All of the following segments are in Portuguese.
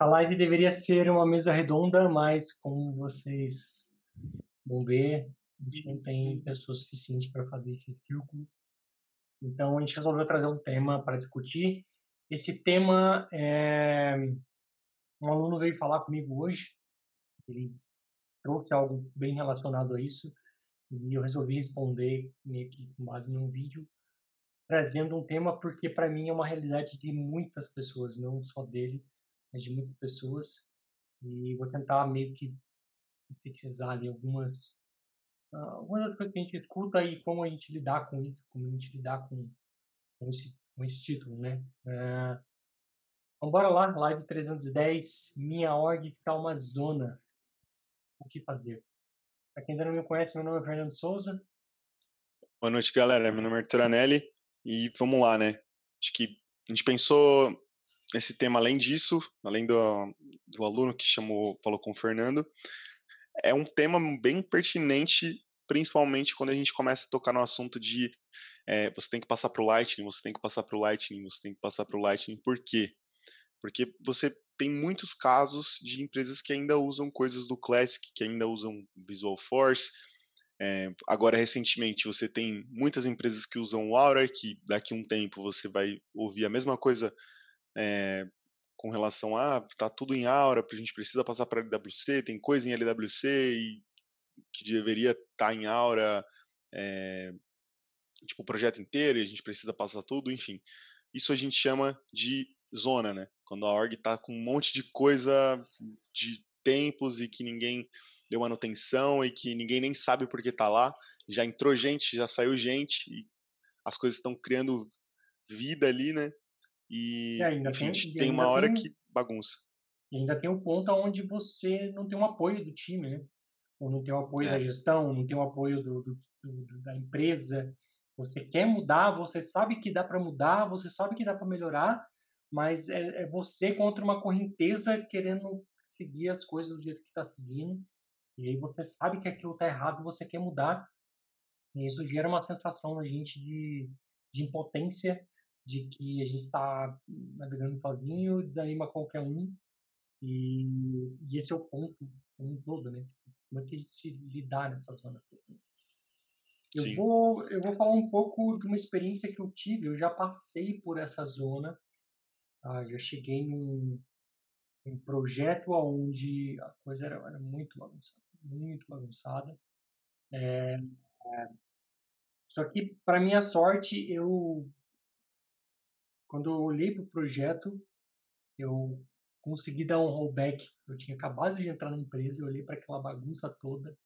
A live deveria ser uma mesa redonda, mas como vocês vão ver, a gente não tem pessoas suficientes para fazer esse círculo. Então a gente resolveu trazer um tema para discutir. Esse tema é um aluno veio falar comigo hoje. Ele trouxe algo bem relacionado a isso e eu resolvi responder com base num vídeo trazendo um tema porque para mim é uma realidade de muitas pessoas, não só dele, mas de muitas pessoas. E vou tentar meio que sintetizar ali algumas, algumas coisas que a gente escuta e como a gente lidar com isso, como a gente lidar com, com, esse, com esse título, né? Uh, bora lá, live 310, minha org está uma zona. O que fazer? Para quem ainda não me conhece, meu nome é Fernando Souza. Boa noite, galera. Meu nome é Arthur Anelli e vamos lá, né? Acho que a gente pensou esse tema, além disso, além do, do aluno que chamou, falou com o Fernando, é um tema bem pertinente, principalmente quando a gente começa a tocar no assunto de é, você tem que passar para o Lightning, você tem que passar para o Lightning, você tem que passar para o Lightning. Por quê? Porque você tem muitos casos de empresas que ainda usam coisas do Classic, que ainda usam Visual Force. É, agora, recentemente, você tem muitas empresas que usam o Aura, que daqui a um tempo você vai ouvir a mesma coisa é, com relação a tá tudo em Aura, a gente precisa passar para LWC, tem coisa em LWC e que deveria estar tá em Aura, é, tipo o projeto inteiro e a gente precisa passar tudo, enfim. Isso a gente chama de zona, né? Quando a org está com um monte de coisa de tempos e que ninguém deu manutenção e que ninguém nem sabe por que está lá, já entrou gente, já saiu gente as coisas estão criando vida ali, né? E, e ainda enfim, tem, tem uma hora tem, que bagunça. E ainda tem um ponto onde você não tem um apoio do time, né? Ou não tem o um apoio é. da gestão, não tem o um apoio do, do, do, da empresa. Você quer mudar, você sabe que dá para mudar, você sabe que dá para melhorar, mas é, é, você contra uma correnteza querendo seguir as coisas do jeito que está seguindo. E aí você sabe que aquilo está errado, você quer mudar. E isso gera uma sensação na gente de, de impotência de que a gente está navegando sozinho, desanima qualquer um. E, e, esse é o ponto como um todo, né? Como é que a gente se lidar nessa zona Eu vou, eu vou falar um pouco de uma experiência que eu tive. Eu já passei por essa zona. Ah, já cheguei num, num projeto onde a coisa era, era muito bagunçada. Muito bagunçada. É, é, só que, para minha sorte, eu quando eu olhei para o projeto, eu consegui dar um rollback. Eu tinha acabado de entrar na empresa, eu olhei para aquela bagunça toda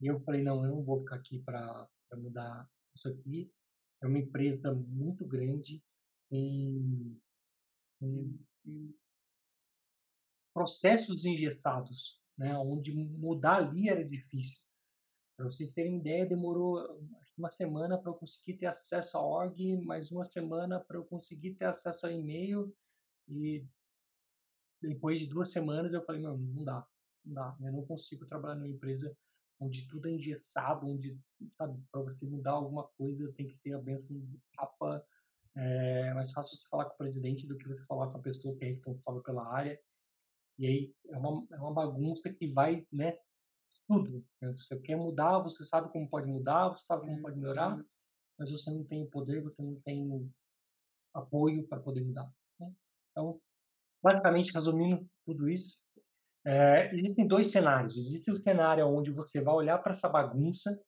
e eu falei: não, eu não vou ficar aqui para mudar isso aqui. É uma empresa muito grande, com, com processos engessados, né? onde mudar ali era difícil. Para vocês terem ideia, demorou uma semana para eu conseguir ter acesso à org, mais uma semana para eu conseguir ter acesso ao e-mail e depois de duas semanas eu falei, não, não dá, não dá, eu não consigo trabalhar numa empresa onde tudo é engessado, onde, para você mudar alguma coisa tem que ter a benção do capa, é mais fácil você falar com o presidente do que você falar com a pessoa que é responsável pela área, e aí é uma, é uma bagunça que vai, né, tudo. Né? Você quer mudar, você sabe como pode mudar, você sabe como pode melhorar, uhum. mas você não tem o poder, você não tem apoio para poder mudar. Né? Então, basicamente, resumindo tudo isso, é, existem dois cenários. Existe o cenário onde você vai olhar para essa bagunça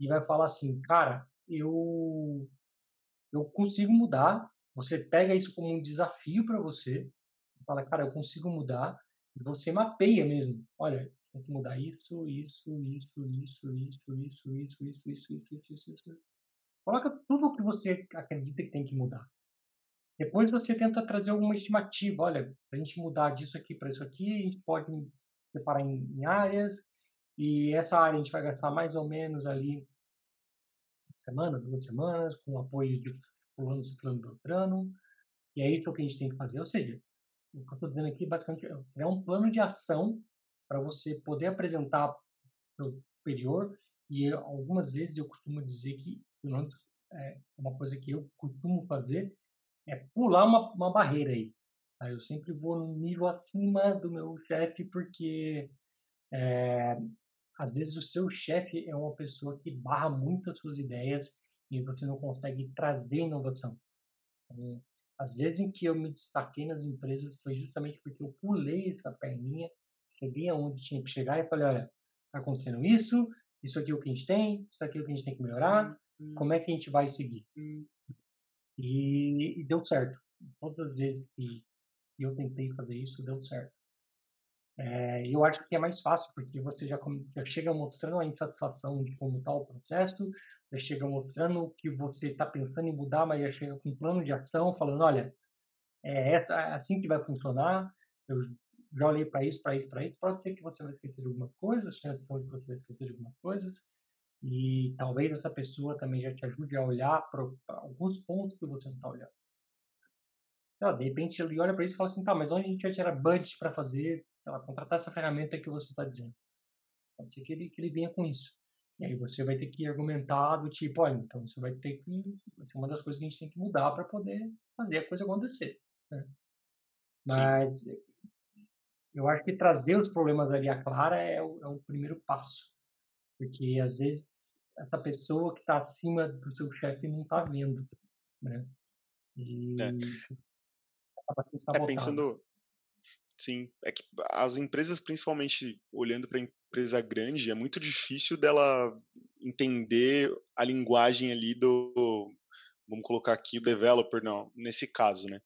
e vai falar assim, cara, eu eu consigo mudar. Você pega isso como um desafio para você, fala, cara, eu consigo mudar. E você mapeia mesmo. Olha, tem que mudar isso, isso, isso, isso, isso, isso, isso, isso, isso, isso, isso, isso, isso. Coloca tudo o que você acredita que tem que mudar. Depois você tenta trazer alguma estimativa. Olha, a gente mudar disso aqui para isso aqui, a gente pode separar em, em, áreas. E essa área a gente vai gastar mais ou menos ali semana, duas semanas, com o apoio de fulano, ciclano, beltrano. E é isso que a gente tem que fazer. Ou seja, o que eu estou dizendo aqui basicamente é um plano de ação para você poder apresentar para o superior. E algumas vezes eu costumo dizer que, é uma coisa que eu costumo fazer, é pular uma, uma barreira aí. Tá? Eu sempre vou no nível acima do meu chefe, porque é, às vezes o seu chefe é uma pessoa que barra muito as suas ideias e você não consegue trazer inovação. Então, às vezes em que eu me destaquei nas empresas foi justamente porque eu pulei essa perninha, cheguei aonde tinha que chegar e falei, olha, está acontecendo isso, isso aqui é o que a gente tem, isso aqui é o que a gente tem que melhorar, hum. como é que a gente vai seguir? Hum. E, e, deu certo. Todas as vezes que eu tentei fazer isso, deu certo. É, eu acho que é mais fácil, porque você já, já chega mostrando a insatisfação de como está o processo, já chega mostrando que você está pensando em mudar, mas já chega com um plano de ação, falando, olha, é, essa, é assim que vai funcionar, eu já olhei para isso, para isso, para isso, pode ser que você vai esquecer de algumas coisas, tem a chance de você vai esquecer de algumas coisas, e talvez essa pessoa também já te ajude a olhar para alguns pontos que você não está olhando. Então, de repente ele olha para isso e fala assim, tá, mas onde a gente vai tirar budget para fazer ela contratar essa ferramenta que você está dizendo. Pode ser que ele, que ele venha com isso. E aí você vai ter que argumentar do tipo, olha, então você vai ter que. Vai ser uma das coisas que a gente tem que mudar para poder fazer a coisa acontecer. Né? Mas Sim. Eu acho que trazer os problemas ali à clara é o, é o primeiro passo. Porque às vezes essa pessoa que está acima do seu chefe não está vendo. Né? E é. é pensando, Sim, é que as empresas, principalmente olhando para a empresa grande, é muito difícil dela entender a linguagem ali do, vamos colocar aqui o developer, não, nesse caso, né?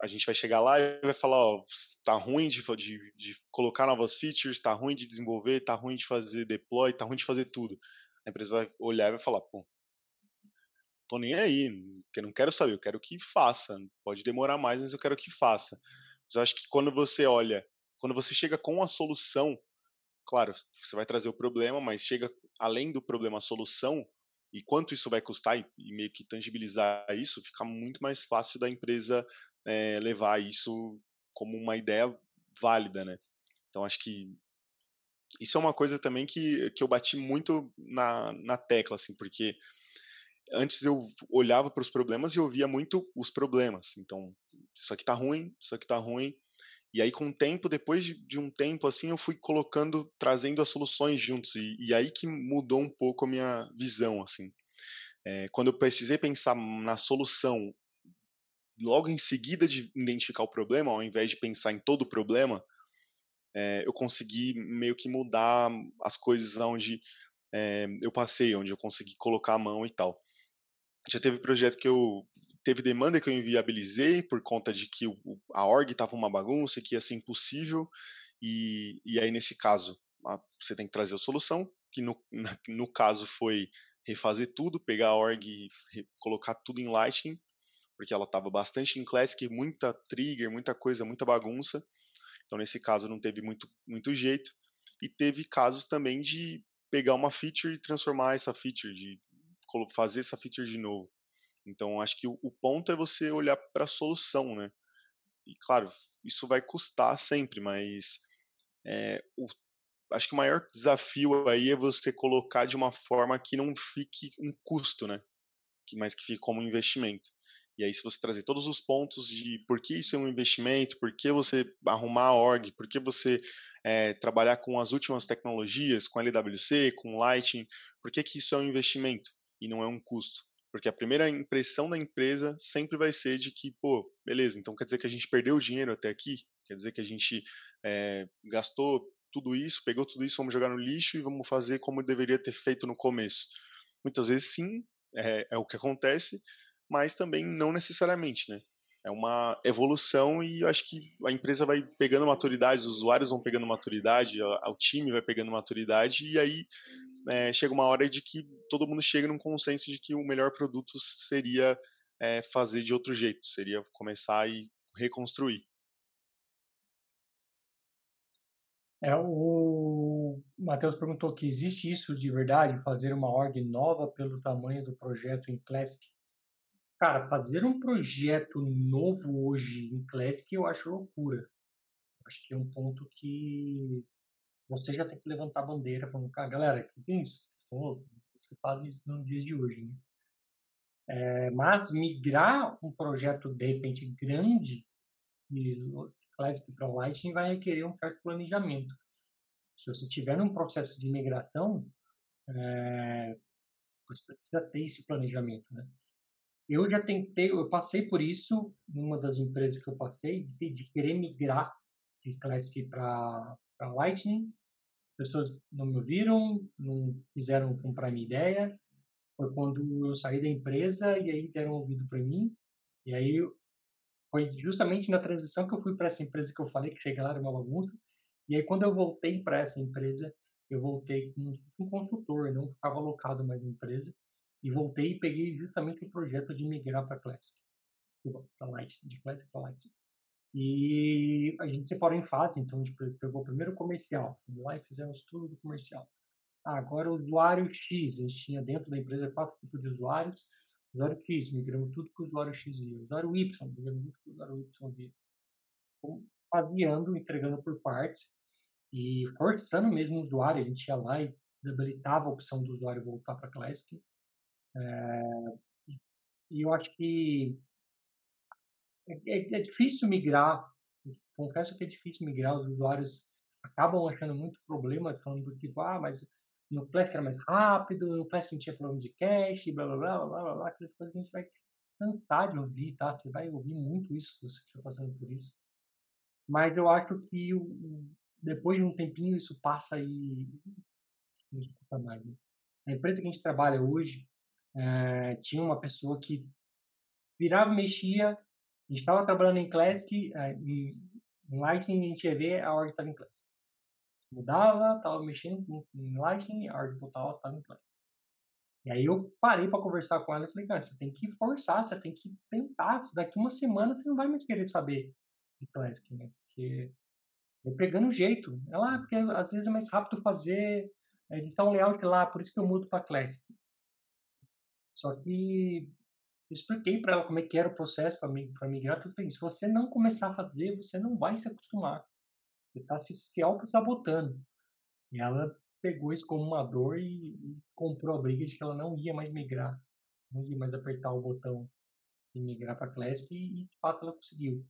A gente vai chegar lá e vai falar, ó, tá ruim de, de, de colocar novas features, tá ruim de desenvolver, tá ruim de fazer deploy, tá ruim de fazer tudo. A empresa vai olhar e vai falar, pô, tô nem aí, porque não quero saber, eu quero que faça. Pode demorar mais, mas eu quero que faça. Mas eu acho que quando você olha, quando você chega com a solução, claro, você vai trazer o problema, mas chega além do problema a solução, e quanto isso vai custar, e, meio que tangibilizar isso, fica muito mais fácil da empresa é, levar isso como uma ideia válida, né? Então acho que isso é uma coisa também que, que eu bati muito na, na tecla, assim, porque antes eu olhava para os problemas e eu via muito os problemas. Então, isso aqui tá ruim, isso aqui tá ruim. E aí, com o tempo, depois de, de um tempo, assim, eu fui colocando, trazendo as soluções juntos. E, e aí que mudou um pouco a minha visão, assim. É, quando eu precisei pensar na solução, logo em seguida de identificar o problema, ao invés de pensar em todo o problema, é, eu consegui meio que mudar as coisas onde é, eu passei, onde eu consegui colocar a mão e tal. Já teve projeto que eu teve demanda que eu inviabilizei por conta de que o, a org estava uma bagunça, que ia ser impossível, e, e aí nesse caso a, você tem que trazer a solução, que no, no caso foi refazer tudo, pegar a org colocar tudo em Lightning, porque ela estava bastante em Classic, muita trigger, muita coisa, muita bagunça, então nesse caso não teve muito, muito jeito, e teve casos também de pegar uma feature e transformar essa feature, de fazer essa feature de novo. Então, acho que o, ponto é você olhar para a solução, né? E, claro, isso vai custar sempre, mas é, o, acho que o maior desafio aí é você colocar de uma forma que não fique um custo, né? Que, mas que fique como um investimento. E aí, se você trazer todos os pontos de por que isso é um investimento, por que você arrumar a org, por que você é, trabalhar com as últimas tecnologias, com LWC, com Lightning, por que, que isso é um investimento? e não é um custo. Porque a primeira impressão da empresa sempre vai ser de que, pô, beleza, então quer dizer que a gente perdeu dinheiro até aqui? Quer dizer que a gente é, gastou tudo isso, pegou tudo isso, vamos jogar no lixo e vamos fazer como deveria ter feito no começo. Muitas vezes sim, é, é o que acontece, mas também não necessariamente, né? É uma evolução e eu acho que a empresa vai pegando maturidade, os usuários vão pegando maturidade, o time vai pegando maturidade e aí é, chega uma hora de que todo mundo chega num consenso de que o melhor produto seria é, fazer de outro jeito, seria começar e reconstruir. É, o Matheus perguntou que existe isso de verdade, fazer uma org nova pelo tamanho do projeto em Classic? Cara, fazer um projeto novo hoje em Classic eu acho loucura. Acho que é um ponto que você já tem que levantar a bandeira, falando, cara, galera, que tem isso? Você faz isso nos dias de hoje, né? É, mas migrar um projeto, de repente, grande, de Classic para Lightning vai requerer um certo planejamento. Se você tiver num processo de migração, é, você precisa ter esse planejamento, né? Eu já tentei, eu passei por isso numa das empresas que eu passei, de, de querer migrar de Classic para Lightning. Pessoas não me ouviram, não quiseram comprar minha ideia. Foi quando eu saí da empresa e aí deram ouvido para mim. E aí foi justamente na transição que eu fui para essa empresa que eu falei que chega lá era uma bagunça. E aí quando eu voltei para essa empresa, eu voltei como um consultor, não ficava alocado mais na empresa. E voltei e peguei justamente o projeto de migrar para Classic, para Light, de Classic para Light. E a gente separou em fase, então a gente pegou o primeiro comercial, lá e fizemos tudo do comercial. Ah, agora o usuário X, a gente tinha dentro da empresa quatro tipos de usuários. Usuário X, migramos tudo que o usuário X via. Usuário Y, migramos tudo que o usuário Y via. Faseando, entregando por partes e forçando mesmo o usuário. A gente ia lá e desabilitava a opção do usuário voltar para Classic. É, e eu acho que é, é, é, difícil migrar. Confesso que é difícil migrar. Os usuários acabam achando muito problema, falando do tipo, ah, mas no Classic era mais rápido, no Classic não tinha problema de cache, blá blá blá blá blá blá, aquelas coisas que a gente vai cansar de ouvir, tá? Você vai ouvir muito isso se você estiver passando por isso. Mas eu acho que o, depois de um tempinho isso passa e não escuta mais. Né? A empresa que a gente trabalha hoje é, tinha uma pessoa que virava mexia, a gente estava trabalhando em Classic, é, em, em Lightning a gente ia ver a hora que estava em Classic mudava, tava mexendo em Lightning, a hora de voltava, tava em Lightning. E aí eu parei para conversar com ela e falei, cara, você tem que forçar, você tem que tentar. Daqui uma semana você não vai mais querer saber de Classic, né? Porque eu pegando o jeito. Ela, ah, porque às vezes é mais rápido fazer é, editar um layout lá, por isso que eu mudo para Classic. Só que expliquei para ela como é que era o processo para migrar. Eu falei, se você não começar a fazer, você não vai se acostumar. Você está se, se auto-sabotando. E ela pegou isso como uma dor e, e, comprou a briga de que ela não ia mais migrar, não ia mais apertar o botão e migrar para Classic e, e, de fato ela conseguiu.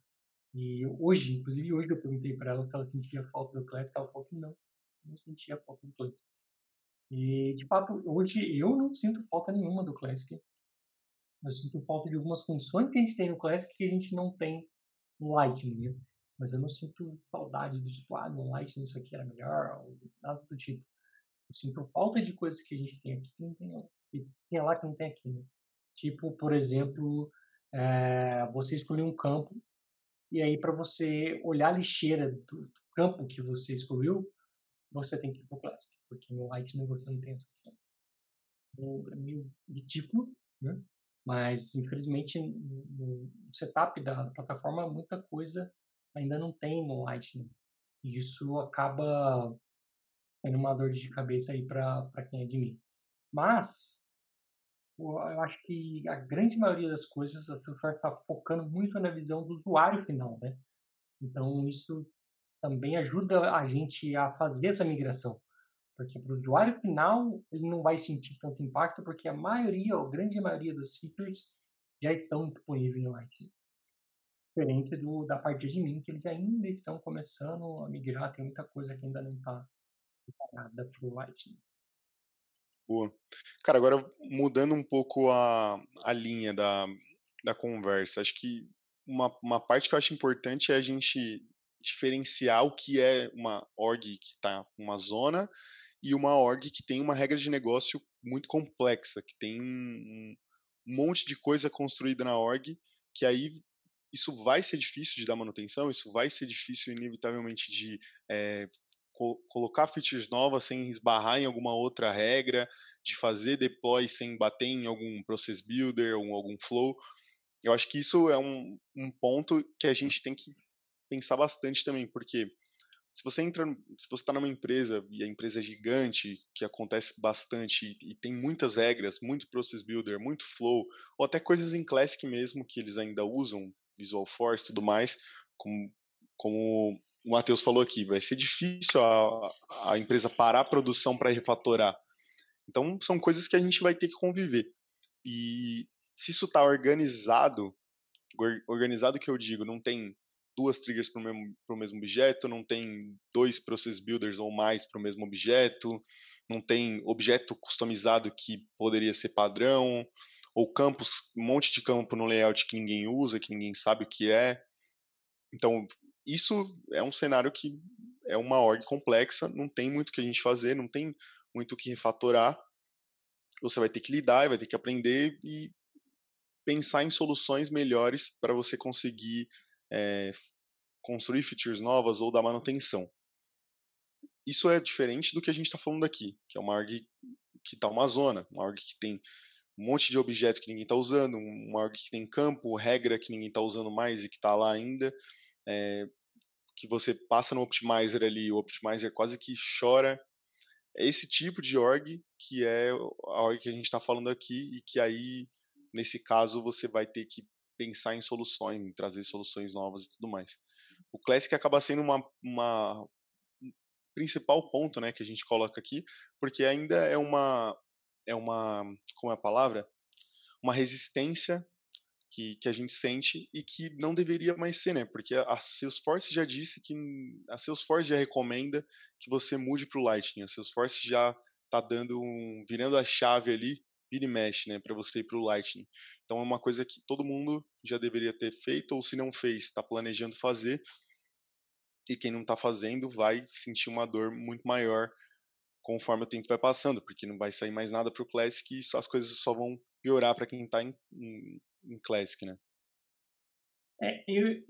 E hoje, inclusive hoje eu perguntei para ela se ela sentia falta do Classic, ela falou que não, não sentia falta do Classic. E de fato, hoje eu não sinto falta nenhuma do Classic. Eu sinto falta de algumas funções que a gente tem no Classic que a gente não tem no Lightning. Né? mas eu não sinto saudade do tipo, ah, no Lightning isso aqui era melhor, ou nada do tipo. Eu sinto falta de coisas que a gente tem aqui que não tem, que tem lá que não tem aqui, né? Tipo, por exemplo, é, você escolher um campo e aí para você olhar a lixeira do, campo que você escolheu, você tem que ir para o Classic, porque no Lightning você não tem essa opção. Então, é meio ridículo, né? Mas, infelizmente, no setup da plataforma, muita coisa ainda não tem no Lightning. E isso acaba sendo uma dor de cabeça aí para quem é de mim. Mas, eu acho que a grande maioria das coisas a Surfar está focando muito na visão do usuário final, né? Então, isso também ajuda a gente a fazer essa migração. Porque para o usuário final, ele não vai sentir tanto impacto, porque a maioria, ou a grande maioria dos features já estão disponíveis no Lightning diferente do, da parte de mim, que eles ainda estão começando a migrar, tem muita coisa que ainda não está preparada para o Lightning. Boa. Cara, agora mudando um pouco a, a linha da, da conversa, acho que uma, uma parte que eu acho importante é a gente diferenciar o que é uma org que está uma zona e uma org que tem uma regra de negócio muito complexa, que tem um, monte de coisa construída na org, que aí isso vai ser difícil de dar manutenção, isso vai ser difícil inevitavelmente de é, co colocar features novas sem esbarrar em alguma outra regra, de fazer deploy sem bater em algum process builder ou algum flow. Eu acho que isso é um, um ponto que a gente tem que pensar bastante também, porque se você entra, se você está numa empresa e a empresa é gigante, que acontece bastante e, tem muitas regras, muito process builder, muito flow, ou até coisas em Classic mesmo que eles ainda usam, Visual Force e tudo mais, como, como o Matheus falou aqui, vai ser difícil a, a empresa parar a produção para refatorar. Então, são coisas que a gente vai ter que conviver. E se isso está organizado, organizado que eu digo, não tem duas triggers para o mesmo, mesmo objeto, não tem dois process builders ou mais para o mesmo objeto, não tem objeto customizado que poderia ser padrão, ou campos, um monte de campo no layout que ninguém usa, que ninguém sabe o que é. Então, isso é um cenário que é uma org complexa, não tem muito o que a gente fazer, não tem muito o que refatorar. Você vai ter que lidar, vai ter que aprender e pensar em soluções melhores para você conseguir é, construir features novas ou dar manutenção. Isso é diferente do que a gente está falando aqui, que é uma org que está uma zona, uma org que tem um monte de objeto que ninguém está usando, uma org que tem campo, regra que ninguém está usando mais e que está lá ainda, é, que você passa no Optimizer ali, o Optimizer quase que chora. É esse tipo de org que é a org que a gente está falando aqui e que aí, nesse caso, você vai ter que pensar em soluções, em trazer soluções novas e tudo mais. O Classic acaba sendo uma, uma principal ponto, né, que a gente coloca aqui, porque ainda é uma é uma como é a palavra, uma resistência que, que a gente sente e que não deveria mais ser, né? Porque a Salesforce já disse que a Salesforce já recomenda que você mude para o Lightning. A Salesforce já está dando um, virando a chave ali, vira e mexe, né, para você ir para o Lightning. Então é uma coisa que todo mundo já deveria ter feito ou se não fez, está planejando fazer. E quem não está fazendo vai sentir uma dor muito maior conforme o tempo vai passando, porque não vai sair mais nada para o Classic e as coisas só vão piorar para quem está em, em, em, Classic, né? É, eu,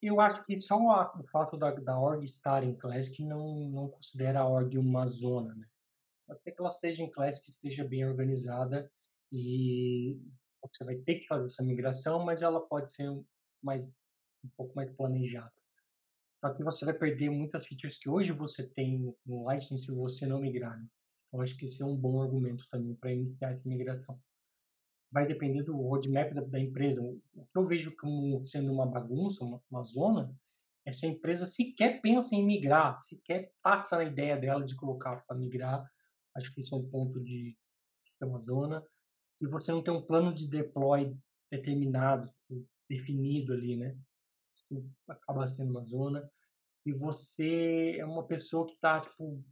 eu acho que só o fato da, da org estar em Classic não, não considera a org uma zona, né? Até que ela esteja em Classic, esteja bem organizada e você vai ter que fazer essa migração, mas ela pode ser mais, um pouco mais planejada. Só que você vai perder muitas features que hoje você tem no Lightning se você não migrar. Né? Acho que esse é um bom argumento também para iniciar essa migração. Vai depender do roadmap da, da, empresa. O que eu vejo como sendo uma bagunça, uma, uma zona, é se a empresa sequer pensa em migrar, sequer passa na ideia dela de colocar para migrar. Acho que isso é um ponto de, de uma zona. Se você não tem um plano de deploy determinado, definido ali, né? isso acaba sendo uma zona. E você é uma pessoa que está tipo,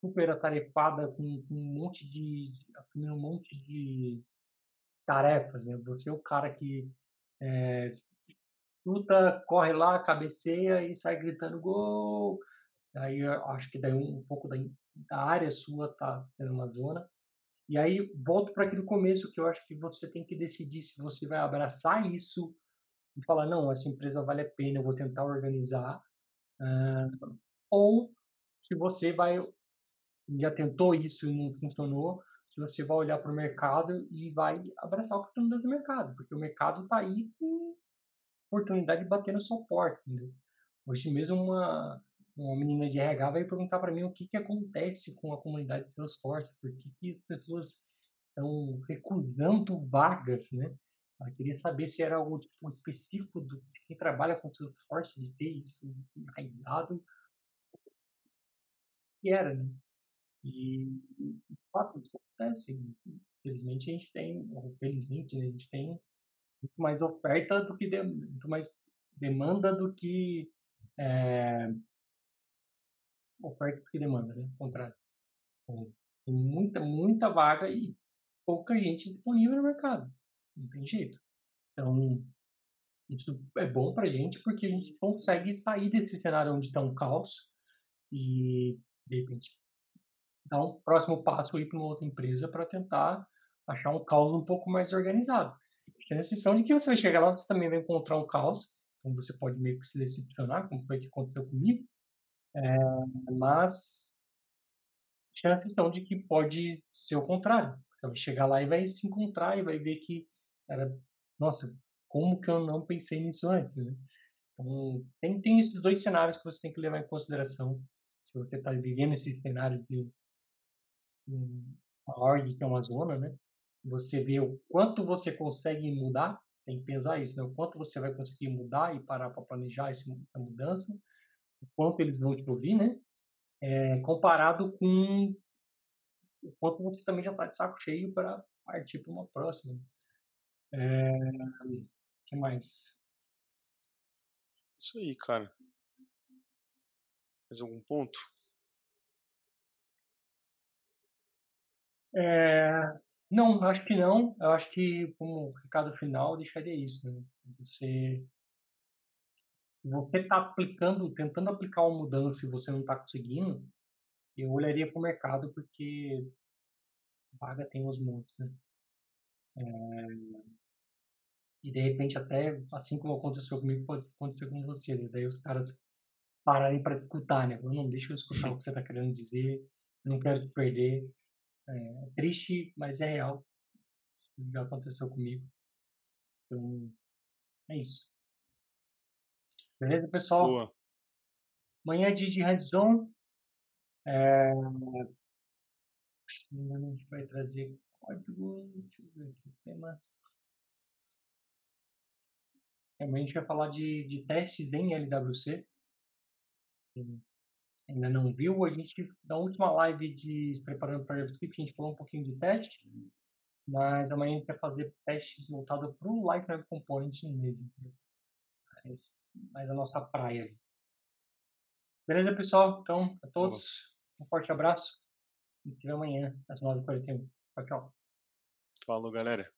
super atarefada com, com, um monte de um monte de tarefas, né? Você é o cara que é, luta, corre lá, cabeceia e sai gritando gol. Aí acho que daí um, um pouco da, da área sua está sendo uma zona. E aí volto para aquele começo que eu acho que você tem que decidir se você vai abraçar isso e falar, não, essa empresa vale a pena, eu vou tentar organizar. Uh, ou se você vai, já tentou isso e não funcionou, se você vai olhar para o mercado e vai abraçar a oportunidade do mercado, porque o mercado está aí com oportunidade de bater sua porta. Entendeu? Hoje mesmo uma, uma menina de RH vai perguntar para mim o que, que acontece com a comunidade de Salesforce, por que, que as pessoas estão recusando vagas, né? Ela queria saber se era algo tipo, específico do, de quem trabalha com Salesforce, de ter isso enraizado. E era, né? E, de fato, isso acontece. Infelizmente, a gente tem, felizmente, a gente tem muito mais oferta do que de, muito mais demanda do que é, oferta que demanda, né? Contrário. Então, tem muita, muita vaga e pouca gente disponível no mercado. Não tem jeito. Então, isso é bom para a gente porque a gente consegue sair desse cenário onde está um caos e, de repente, dar um próximo passo aí para uma outra empresa para tentar achar um caos um pouco mais organizado. Tem a sensação de que você vai chegar lá, você também vai encontrar um caos, então você pode meio que se decepcionar, como foi que aconteceu comigo, é, mas a sensação de que pode ser o contrário. Você vai chegar lá e vai se encontrar e vai ver que era, nossa, como que eu não pensei nisso antes, né? Então, tem, tem esses dois cenários que você tem que levar em consideração se você está vivendo esse cenário de uma org que é uma zona, né? Você vê o quanto você consegue mudar, tem que pesar isso, né? O quanto você vai conseguir mudar e parar para planejar essa mudança, o quanto eles vão te ouvir, né? É, comparado com o quanto você também já está de saco cheio para partir para uma próxima. É, que mais? Isso aí, cara. Mais algum ponto? É, não, acho que não. Eu acho que, como recado final, deixaria isso. Né? Você você está aplicando, tentando aplicar uma mudança e você não está conseguindo, eu olharia para o mercado porque vaga tem os montes, né? É, e de repente até, assim como aconteceu comigo, pode acontecer com você. Né? Daí os caras pararem para escutar, né? Não deixa eu escutar o que você está querendo dizer, não quero te perder. É triste, mas é real. Já aconteceu comigo. Então, é isso. Beleza, pessoal? Boa. Amanhã é dia de hands-on. É... A gente vai trazer código. Deixa eu ver aqui o tema. Amanhã a gente vai falar de, de testes em LWC. Quem ainda não viu, a gente, na última live de se preparando para JavaScript, a gente falou um pouquinho de teste. Mas amanhã a gente vai fazer testes voltados para o Light Web Component mesmo. Mas, mais a nossa praia. Beleza, pessoal? Então, a todos, um forte abraço. E até amanhã, às 9h41. Tchau, tchau. Falou, galera.